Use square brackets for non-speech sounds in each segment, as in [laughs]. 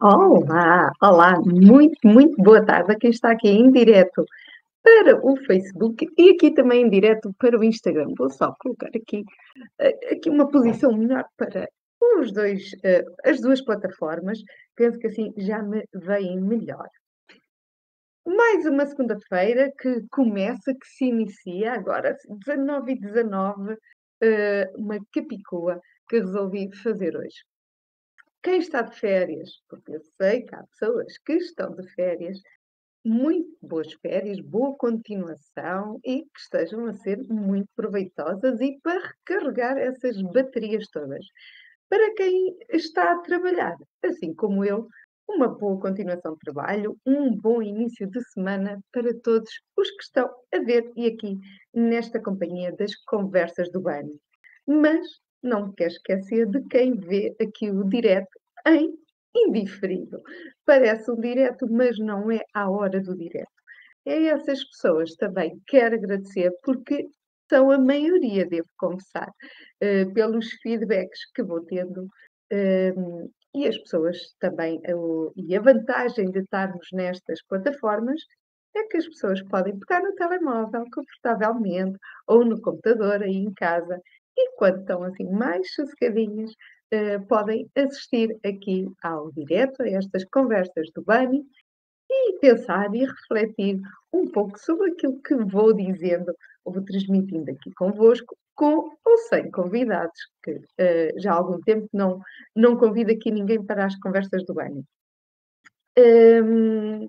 Olá, olá, muito, muito boa tarde a quem está aqui em direto para o Facebook e aqui também em direto para o Instagram. Vou só colocar aqui, eh, aqui uma posição melhor para os dois, eh, as duas plataformas. Penso que assim já me vem melhor. Mais uma segunda-feira que começa, que se inicia agora, 19 e 19, eh, uma capicua que resolvi fazer hoje. Quem está de férias, porque eu sei que há pessoas que estão de férias, muito boas férias, boa continuação e que estejam a ser muito proveitosas e para recarregar essas baterias todas. Para quem está a trabalhar, assim como eu, uma boa continuação de trabalho, um bom início de semana para todos os que estão a ver e aqui nesta companhia das conversas do banho. Mas não me quero esquecer de quem vê aqui o direto em indiferido. Parece um direto, mas não é à hora do direto. É essas pessoas também quero agradecer porque são a maioria, devo confessar, uh, pelos feedbacks que vou tendo uh, e as pessoas também, e a vantagem de estarmos nestas plataformas é que as pessoas podem pegar no telemóvel confortavelmente ou no computador aí em casa e quando estão assim mais sossegadinhas, uh, podem assistir aqui ao direto, a estas conversas do Bani e pensar e refletir um pouco sobre aquilo que vou dizendo ou vou transmitindo aqui convosco, com ou sem convidados, que uh, já há algum tempo não, não convido aqui ninguém para as conversas do Bani. Um,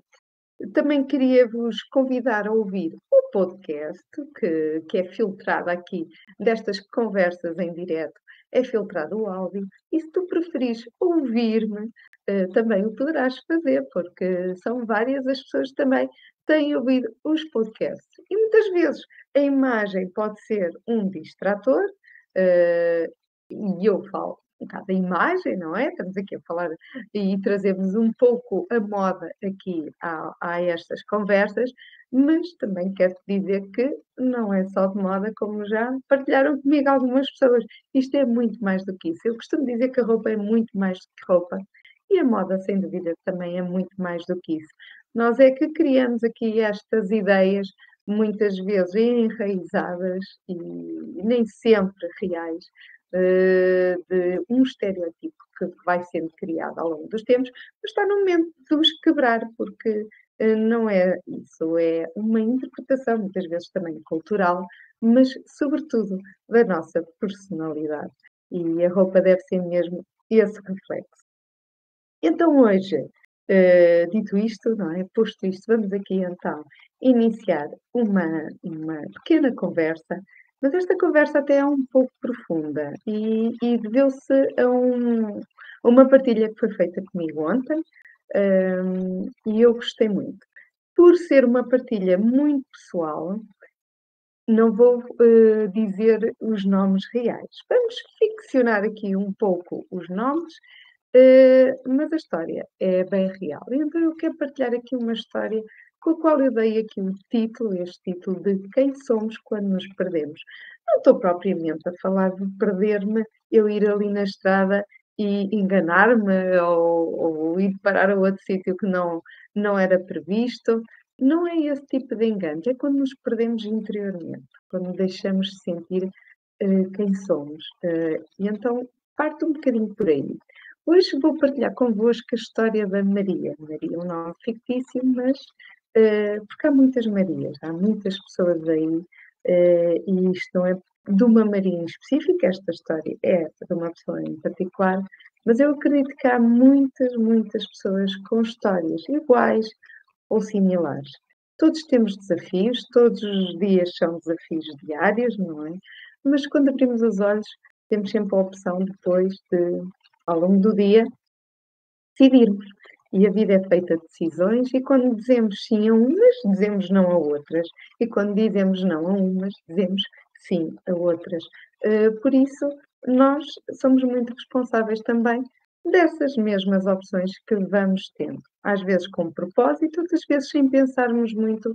também queria vos convidar a ouvir o podcast que, que é filtrado aqui destas conversas em direto, é filtrado o áudio, e se tu preferires ouvir-me, eh, também o poderás fazer, porque são várias as pessoas que também têm ouvido os podcasts. E muitas vezes a imagem pode ser um distrator, eh, e eu falo da imagem, não é? Estamos aqui a falar e trazemos um pouco a moda aqui a, a estas conversas, mas também quero dizer que não é só de moda, como já partilharam comigo algumas pessoas. Isto é muito mais do que isso. Eu costumo dizer que a roupa é muito mais do que roupa. E a moda, sem dúvida, também é muito mais do que isso. Nós é que criamos aqui estas ideias, muitas vezes enraizadas e nem sempre reais, de um estereótipo que vai sendo criado ao longo dos tempos, mas está no momento de os quebrar, porque eh, não é isso, é uma interpretação, muitas vezes também cultural, mas sobretudo da nossa personalidade. E a roupa deve ser mesmo esse reflexo. Então hoje, uh, dito isto, não é? Posto isto, vamos aqui então iniciar uma, uma pequena conversa mas esta conversa até é um pouco profunda e, e deveu-se a, um, a, uma partilha que foi feita comigo ontem um, e eu gostei muito. Por ser uma partilha muito pessoal, não vou uh, dizer os nomes reais. Vamos ficcionar aqui um pouco os nomes, uh, mas a história é bem real. Então eu quero partilhar aqui uma história com a qual eu dei aqui o título, este título de Quem Somos Quando Nos Perdemos. Não estou propriamente a falar de perder-me, eu ir ali na estrada e enganar-me ou, ou, ir parar a outro sítio que não, não era previsto. Não é esse tipo de engano, é quando nos perdemos interiormente, quando deixamos de sentir uh, quem somos. Uh, e então parte um bocadinho por aí. Hoje vou partilhar convosco a história da Maria. Maria é um nome fictício, mas porque há muitas Marias, há muitas pessoas aí, uh, e isto não é de uma Maria em específico, esta história é de uma pessoa em particular, mas eu acredito que há muitas, muitas pessoas com histórias iguais ou similares. Todos temos desafios, todos os dias são desafios diários, não é? Mas quando abrimos os olhos, temos sempre a opção depois de, ao longo do dia, decidirmos e a vida é feita de decisões, e quando dizemos sim a umas, dizemos não a outras, e quando dizemos não a umas, dizemos sim a outras. Eh, por isso, nós somos muito responsáveis também dessas mesmas opções que vamos tendo. Às vezes com propósito, outras vezes sem pensarmos muito,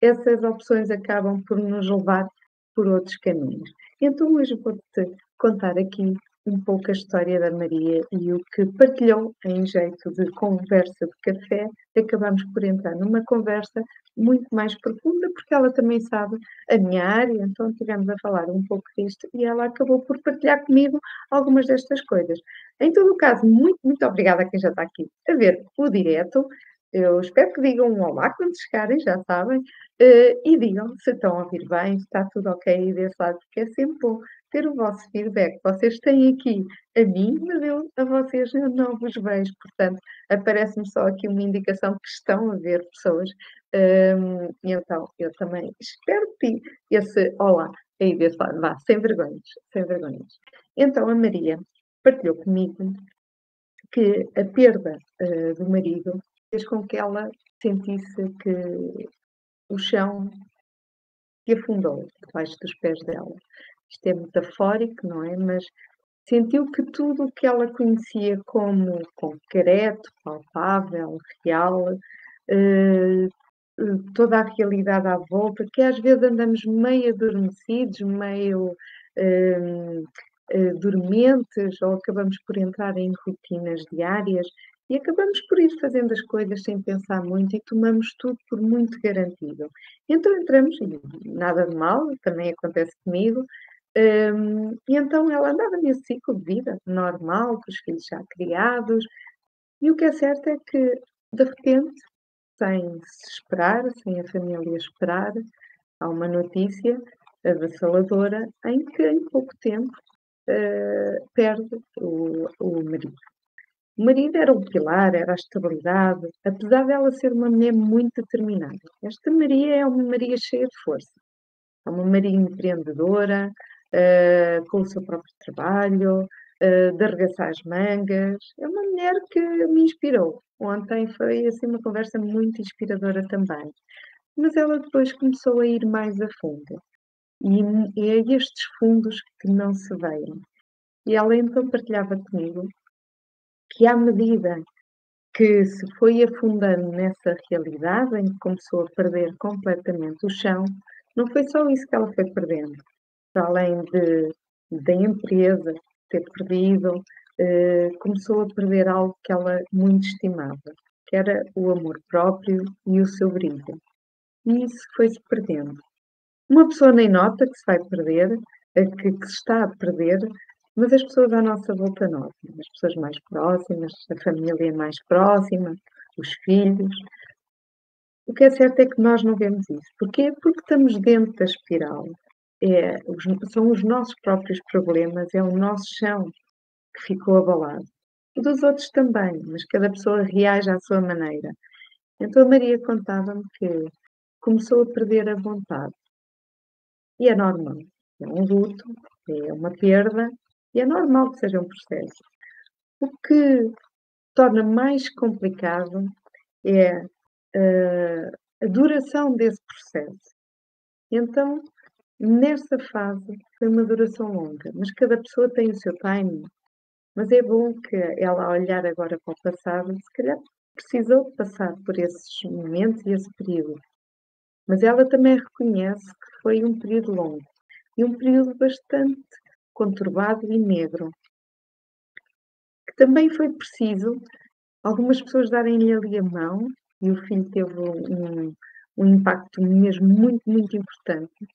essas opções acabam por nos levar por outros caminhos. Então hoje vou-te contar aqui um pouco a história da Maria e o que partilhou em jeito de conversa de café, acabamos por entrar numa conversa muito mais profunda, porque ela também sabe a minha área, então estivemos a falar um pouco disto e ela acabou por partilhar comigo algumas destas coisas. Em todo o caso, muito, muito obrigada a quem já está aqui a ver o direto. Eu espero que digam um olá quando chegarem, já sabem, uh, e digam se estão a ouvir bem, se está tudo ok desse lado, porque é sempre bom ter o vosso feedback. Vocês têm aqui a mim, mas eu a vocês eu não vos vejo, portanto, aparece-me só aqui uma indicação que estão a ver pessoas. Um, então, eu também espero que esse olá aí desse lado, vá, sem vergonhas, sem vergonhas. Então, a Maria partilhou comigo que a perda uh, do marido fez com que ela sentisse que o chão se afundou debaixo dos pés dela. Isto é metafórico, não é? Mas sentiu que tudo o que ela conhecia como concreto, palpável, real, eh, toda a realidade à volta, que às vezes andamos meio adormecidos, meio eh, eh, dormentes, ou acabamos por entrar em rotinas diárias e acabamos por ir fazendo as coisas sem pensar muito e tomamos tudo por muito garantido. Então entramos, e nada de mal, também acontece comigo, um, e então ela andava nesse ciclo de vida normal, com os filhos já criados, e o que é certo é que, de repente, sem se esperar, sem a família esperar, há uma notícia avassaladora em que, em pouco tempo, uh, perde o, o marido. O marido era o pilar, era a estabilidade, apesar dela ser uma mulher muito determinada. Esta Maria é uma Maria cheia de força. É uma Maria empreendedora, uh, com o seu próprio trabalho, uh, de arregaçar as mangas. É uma mulher que me inspirou. Ontem foi assim uma conversa muito inspiradora também. Mas ela depois começou a ir mais a fundo. E, e é estes fundos que não se veem. E ela então partilhava comigo que à medida que se foi afundando nessa realidade, em que começou a perder completamente o chão, não foi só isso que ela foi perdendo para além de, da empresa ter perdido, eh, começou a perder algo que ela muito estimava, que era o amor próprio e o seu brilho. E isso foi-se perdendo. Uma pessoa nem nota que se vai perder, que, que se está a perder, mas as pessoas à nossa volta notam. As pessoas mais próximas, a família mais próxima, os filhos. O que é certo é que nós não vemos isso. Porquê? Porque estamos dentro da espiral é, são os nossos próprios problemas, é o nosso chão que ficou abalado. O dos outros também, mas cada pessoa reage à sua maneira. Então a Maria contava-me que começou a perder a vontade. E é normal. É um luto, é uma perda, e é normal que seja um processo. O que torna mais complicado é uh, a duração desse processo. Então, Nessa fase foi uma duração longa, mas cada pessoa tem o seu timing. Mas é bom que ela, ao olhar agora para o passado, se calhar precisou passar por esses momentos e esse período. Mas ela também reconhece que foi um período longo e um período bastante conturbado e negro. Que também foi preciso algumas pessoas darem-lhe ali a mão e o filho teve um, um impacto mesmo muito, muito importante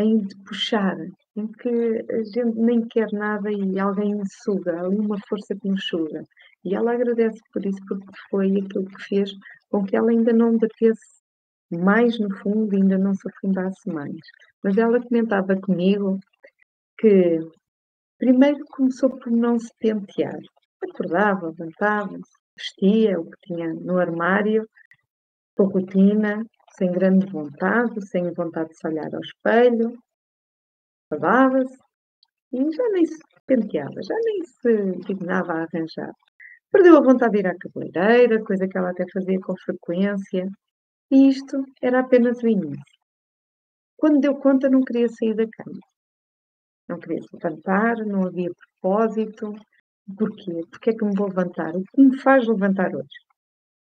em de puxar, em que a gente nem quer nada e alguém suga, ali uma força que nos suga. E ela agradece por isso, porque foi aquilo que fez com que ela ainda não batesse mais no fundo, ainda não se afundasse mais. Mas ela comentava comigo que primeiro começou por não se pentear. Acordava, levantava-se, vestia o que tinha no armário, com rotina, sem grande vontade, sem vontade de se olhar ao espelho, lavava-se e já nem se penteava, já nem se dignava a arranjar. Perdeu a vontade de ir à cabeleireira, coisa que ela até fazia com frequência, e isto era apenas o início. Quando deu conta, não queria sair da cama. Não queria se levantar, não havia propósito. Porquê? Porque é que me vou levantar? O que me faz levantar hoje?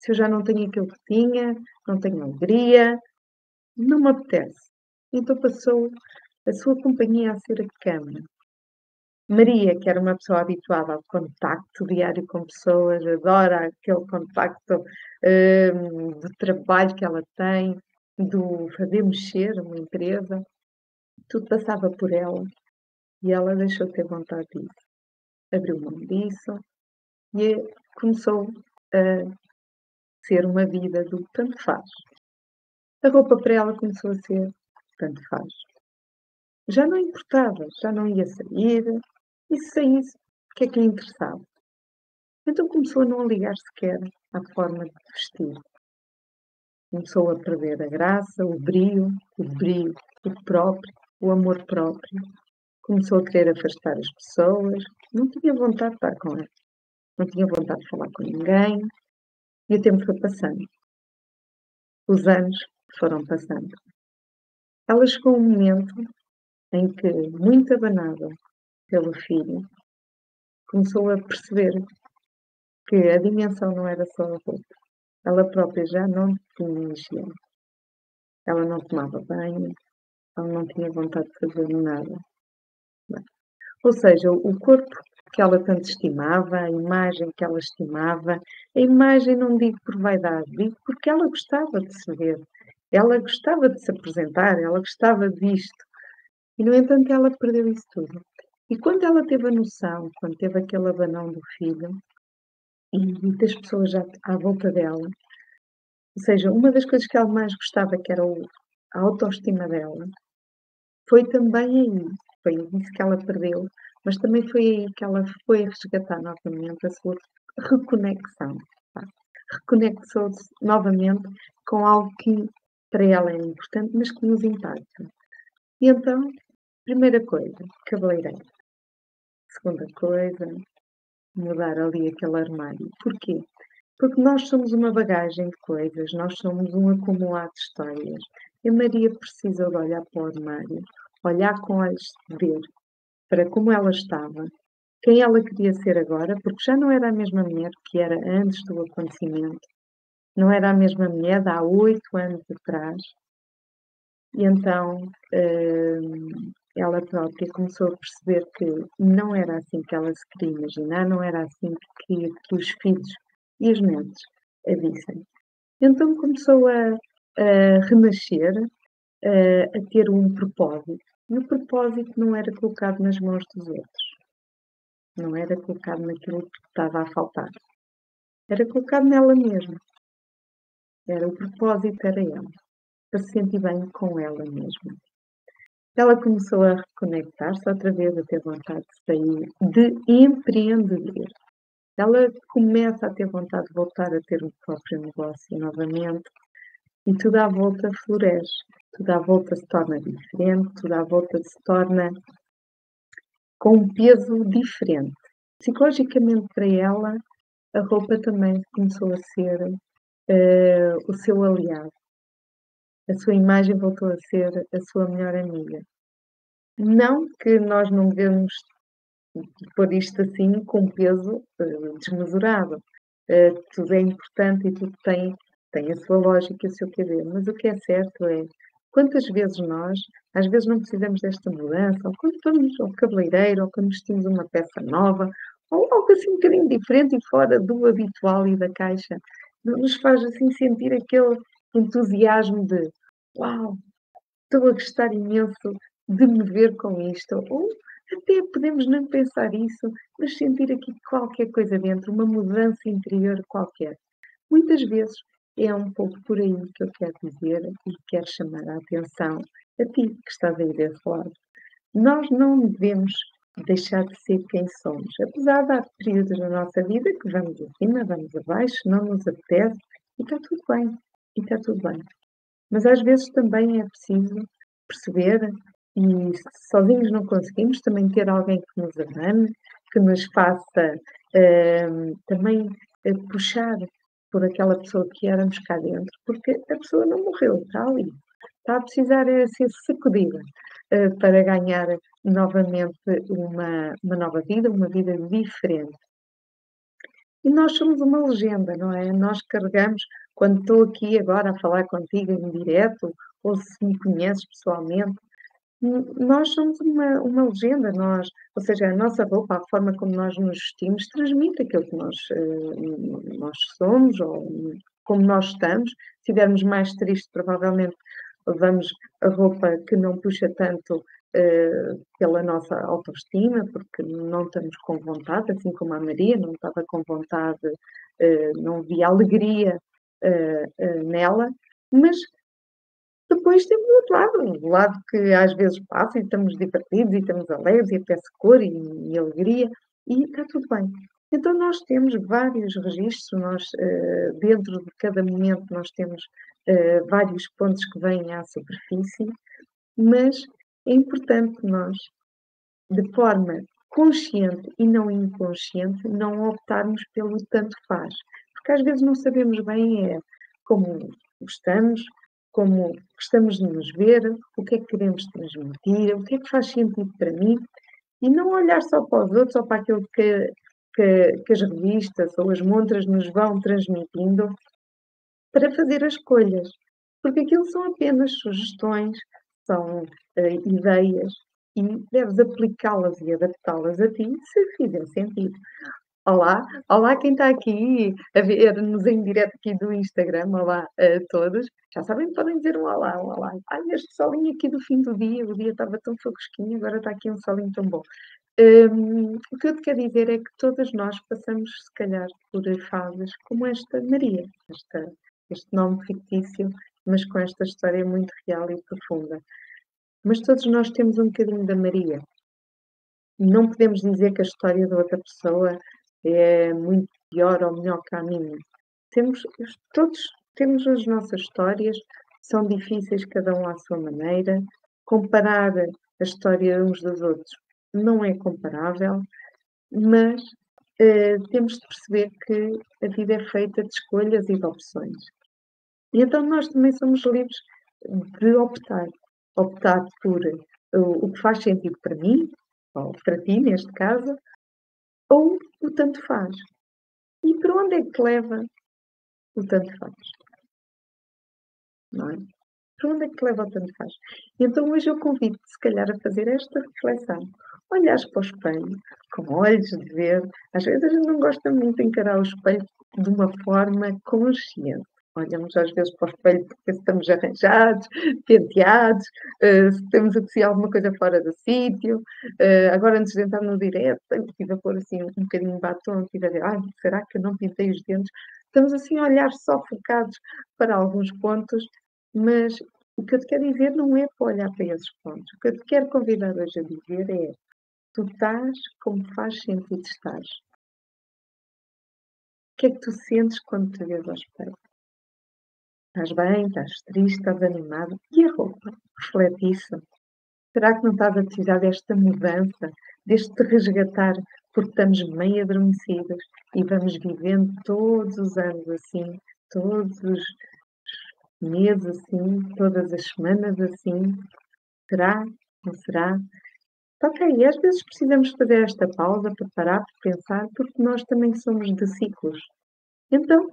Se eu já não tenho aquilo que tinha, não tenho alegria, não me apetece. Então passou a sua companhia a ser a cama. Maria, que era uma pessoa habituada ao contacto diário com pessoas, adora aquele contacto um, do trabalho que ela tem, do fazer mexer uma empresa, tudo passava por ela e ela deixou de ter vontade disso. Abriu mão disso e começou a ser uma vida do tanto faz. A roupa para ela começou a ser tanto faz. Já não importava, já não ia sair, e se saísse, o que é que lhe interessava? Então começou a não ligar sequer à forma de vestir. Começou a perder a graça, o brilho, o brilho, o próprio, o amor próprio. Começou a querer afastar as pessoas, não tinha vontade de estar com elas, não tinha vontade de falar com ninguém, e o tempo foi passando. Os anos foram passando. Ela chegou um momento em que, muito abanada pelo filho, começou a perceber que a dimensão não era só a roupa. Ela própria já não tinha higiene. Ela não tomava banho, ela não tinha vontade de fazer nada. Ou seja, o corpo que ela tanto estimava, a imagem que ela estimava, a imagem não digo por vaidade, digo porque ela gostava de se ver, ela gostava de se apresentar, ela gostava disto. E, no entanto, ela perdeu isso tudo. E quando ela teve a noção, quando teve aquele abanão do filho e das pessoas já à volta dela, ou seja, uma das coisas que ela mais gostava, que era a autoestima dela, foi também aí, foi isso que ela perdeu, mas também foi aí que ela foi resgatar novamente a sua reconexão. Tá? Reconexou-se novamente com algo que para ela é importante, mas que nos impacta. E então, primeira coisa, cabeleireiro. Segunda coisa, mudar ali aquele armário. Porquê? Porque nós somos uma bagagem de coisas, nós somos um acumulado de histórias. E Maria precisa de olhar para o armário, olhar com olhos de ver para como ela estava, quem ela queria ser agora, porque já não era a mesma mulher que era antes do acontecimento, não era a mesma mulher de há oito anos atrás. E então hum, ela própria começou a perceber que não era assim que ela se queria imaginar, não era assim que, que os filhos e os netos a vissem. Então começou a, a renascer, a, a ter um propósito. E o propósito não era colocado nas mãos dos outros. Não era colocado naquilo que estava a faltar. Era colocado nela mesma. Era o propósito, era ela. Para se sentir bem com ela mesma. Ela começou a reconectar-se outra vez, a ter vontade de sair, de empreender. Ela começa a ter vontade de voltar a ter o próprio negócio novamente e tudo à volta floresce, tudo à volta se torna diferente, tudo à volta se torna com um peso diferente. Psicologicamente para ela, a roupa também começou a ser uh, o seu aliado a sua imagem voltou a ser a sua melhor amiga. Não que nós não devemos pôr isto assim com peso uh, desmesurado. Uh, tudo é importante e tudo tem, tem a sua lógica e o seu querer, mas o que é certo é quantas vezes nós, às vezes não precisamos desta mudança, ou quando vamos ao cabeleireiro, ou quando vestimos uma peça nova, ou algo assim um bocadinho diferente e fora do habitual e da caixa, nos faz assim sentir aquele entusiasmo de uau, estou a gostar imenso de me ver com isto. Ou até podemos não pensar isso, mas sentir aqui qualquer coisa dentro, uma mudança interior qualquer. Muitas vezes é um pouco por aí que eu quero dizer e quero chamar a atenção a ti que estás aí desse lado. Nós não devemos deixar de ser quem somos. Apesar de há períodos na nossa vida que vamos acima, vamos abaixo, não nos apetece, e está tudo bem. E está tudo bem. Mas às vezes também é preciso perceber, e sozinhos não conseguimos, também ter alguém que nos amane, que nos faça uh, também uh, puxar por aquela pessoa que éramos cá dentro, porque a pessoa não morreu, está ali. Está a precisar é ser sacudida uh, para ganhar novamente uma, uma nova vida, uma vida diferente. E nós somos uma legenda, não é? Nós carregamos, quando estou aqui agora a falar contigo em direto, ou se me conheces pessoalmente, nós somos uma, uma legenda, nós, ou seja, a nossa roupa, a forma como nós nos vestimos, transmite aquilo que nós, uh, nós somos ou como nós estamos. Se estivermos mais tristes, provavelmente levamos a roupa que não puxa tanto uh, pela nossa autoestima, porque não estamos com vontade, assim como a Maria não estava com vontade, uh, não via alegria nela, mas depois temos o outro lado, o lado que às vezes passa e estamos divertidos e estamos alegres e apetece cor e, e alegria e está tudo bem. Então nós temos vários registros, nós, uh, dentro de cada momento nós temos uh, vários pontos que vêm à superfície, mas é importante nós, de forma consciente e não inconsciente, não optarmos pelo tanto faz. Porque às vezes não sabemos bem é como estamos, como gostamos de nos ver, o que é que queremos transmitir, o que é que faz sentido para mim, e não olhar só para os outros ou para aquilo que, que, que as revistas ou as montras nos vão transmitindo para fazer as escolhas. Porque aquilo são apenas sugestões, são uh, ideias e deves aplicá-las e adaptá-las a ti se fizer sentido. Olá, olá quem está aqui a ver-nos em direto aqui do Instagram, olá a todos. Já sabem, podem dizer um olá, um olá. Ai, este solinho aqui do fim do dia, o dia estava tão fresquinho, agora está aqui um solinho tão bom. Um, o que eu te quero dizer é que todas nós passamos, se calhar, por fases como esta Maria, esta, este nome fictício, mas com esta história muito real e profunda. Mas todos nós temos um bocadinho da Maria. Não podemos dizer que a história da outra pessoa é muito pior ou melhor minha. Temos, todos temos as nossas histórias, são difíceis cada um à sua maneira. Comparar a história uns dos outros não é comparável, mas eh, temos de perceber que a vida é feita de escolhas e de opções. E então nós também somos livres de optar. Optar por o que faz sentido para mim, ou para ti, neste caso, ou o tanto faz. E para onde é que leva o tanto faz? Não é? Para onde é que leva o tanto faz? Então hoje eu convido-te, se calhar, a fazer esta reflexão. Olhares para o espelho com olhos de ver. Às vezes a gente não gosta muito de encarar o espelho de uma forma consciente olhamos às vezes para o espelho porque estamos arranjados, penteados, uh, se temos assim alguma coisa fora do sítio. Uh, agora, antes de entrar no direto, estive a pôr assim um bocadinho de batom, estive a dizer, ai, será que eu não pintei os dentes? Estamos assim a olhar só focados para alguns pontos, mas o que eu te quero dizer não é para olhar para esses pontos. O que eu te quero convidar hoje a dizer é tu estás como faz sentido estar. O que é que tu sentes quando te vês ao espelho? Estás bem? Estás triste? Estás animado? E a roupa? Reflete isso. Será que não estás a precisar desta mudança, deste resgatar, porque estamos meio adormecidos e vamos vivendo todos os anos assim, todos os meses assim, todas as semanas assim? Será? Não será? Ok, às vezes precisamos fazer esta pausa para parar, para pensar, porque nós também somos de ciclos. Então,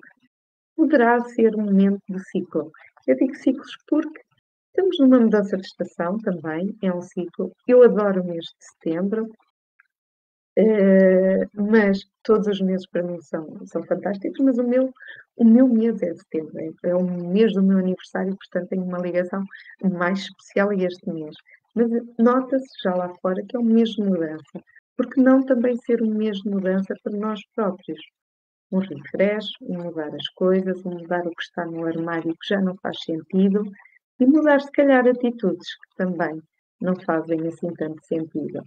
poderá ser um momento de ciclo. Eu digo ciclos porque estamos numa mudança de estação também, é um ciclo. Eu adoro o mês de setembro, uh, mas todos os meses para mim são, são fantásticos, mas o meu, o meu mês é setembro, é, é o mês do meu aniversário, portanto tenho uma ligação mais especial a este mês. Mas nota-se já lá fora que é um mês de mudança. Porque não também ser um mês de mudança para nós próprios? Um refresh, um mudar as coisas, um mudar o que está no armário que já não faz sentido e mudar, se calhar, atitudes que também não fazem assim tanto sentido.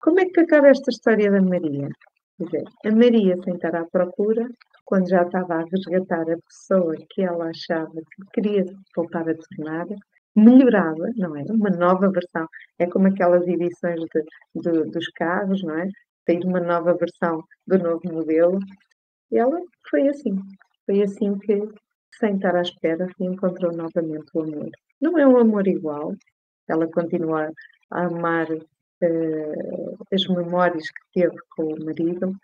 Como é que acaba esta história da Maria? Quer dizer, a Maria, sem estar à procura, quando já estava a resgatar a pessoa que ela achava que queria voltar a tornar, melhorada, não é? Uma nova versão. É como aquelas edições de, de, dos carros, não é? Tem uma nova versão do novo modelo. E ela foi assim. Foi assim que, sem estar à espera, encontrou novamente o amor. Não é um amor igual. Ela continua a amar uh, as memórias que teve com o marido.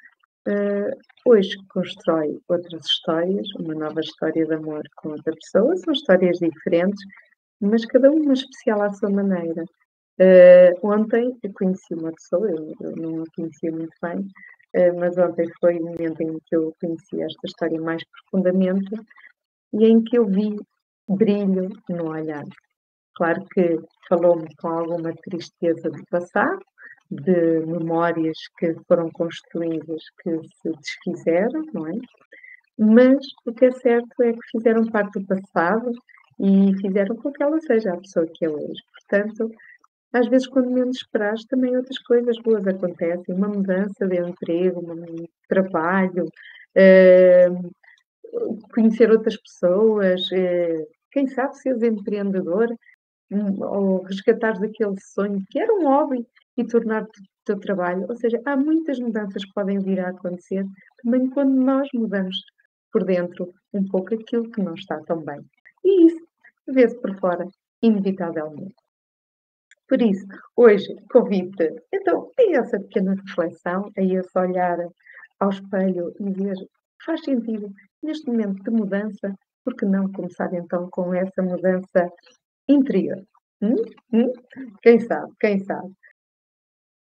Uh, hoje constrói outras histórias, uma nova história de amor com outra pessoa. São histórias diferentes, mas cada uma especial à sua maneira. Uh, ontem eu conheci uma pessoa, eu, eu, não a conhecia muito bem, mas ontem foi o momento em que eu conheci esta história mais profundamente e em que eu vi brilho no olhar. Claro que falou-me com alguma tristeza do passado, de memórias que foram construídas que se desfizeram, não é? Mas o que é certo é que fizeram parte do passado e fizeram com que ela seja a pessoa que é hoje. Portanto, às vezes, quando menos esperas, também outras coisas boas acontecem. Uma mudança de emprego, um trabalho, uh, conhecer outras pessoas, uh, quem sabe seres empreendedor um, ou resgatares aquele sonho que era um hobby e tornar-te o teu trabalho. Ou seja, há muitas mudanças que podem vir a acontecer também quando nós mudamos por dentro um pouco aquilo que não está tão bem. E isso vê-se por fora, inevitavelmente. Por isso, hoje convido-te então a essa pequena reflexão, a esse olhar ao espelho e ver faz sentido neste momento de mudança, porque não começar então com essa mudança interior? Hum? Hum? Quem sabe, quem sabe.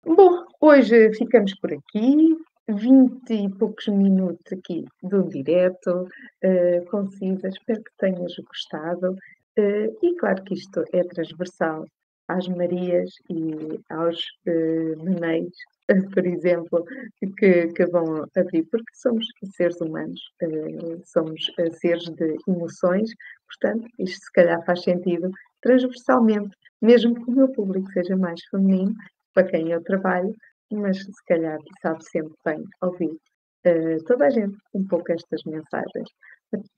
Bom, hoje ficamos por aqui. 20 e poucos minutos aqui do direto, uh, concisa, espero que tenhas gostado. Uh, e claro que isto é transversal às Marias e aos uh, Meneis, [laughs] por exemplo, que, que vão abrir, porque somos seres humanos, uh, somos uh, seres de emoções, portanto, isto se calhar faz sentido transversalmente, mesmo que o meu público seja mais feminino, para quem eu trabalho, mas se calhar sabe sempre bem ouvir uh, toda a gente um pouco estas mensagens.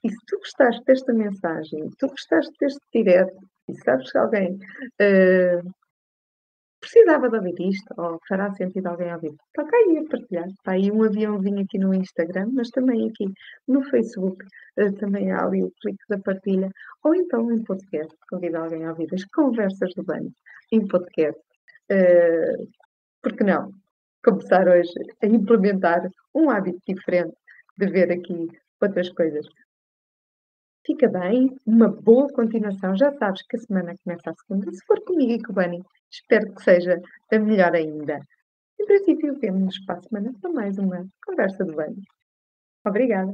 E se tu gostaste desta mensagem, tu gostaste deste direto, e sabes que alguém uh, precisava de ouvir isto, ou fará sentido alguém ouvir, toca aí a partilhar. Está aí um aviãozinho aqui no Instagram, mas também aqui no Facebook, uh, também há ali o clique da partilha, ou então em podcast, convida alguém a ouvir as conversas do banho em podcast. Uh, porque não? Começar hoje a implementar um hábito diferente de ver aqui outras coisas. Fica bem, uma boa continuação. Já sabes que a semana começa a segunda. Se for comigo e com o Bunny, espero que seja melhor ainda. Em princípio, vemos-nos para a semana para mais uma conversa do Bunny. Obrigada.